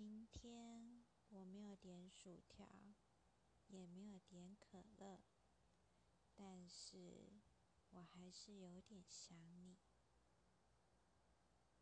今天我没有点薯条，也没有点可乐，但是我还是有点想你。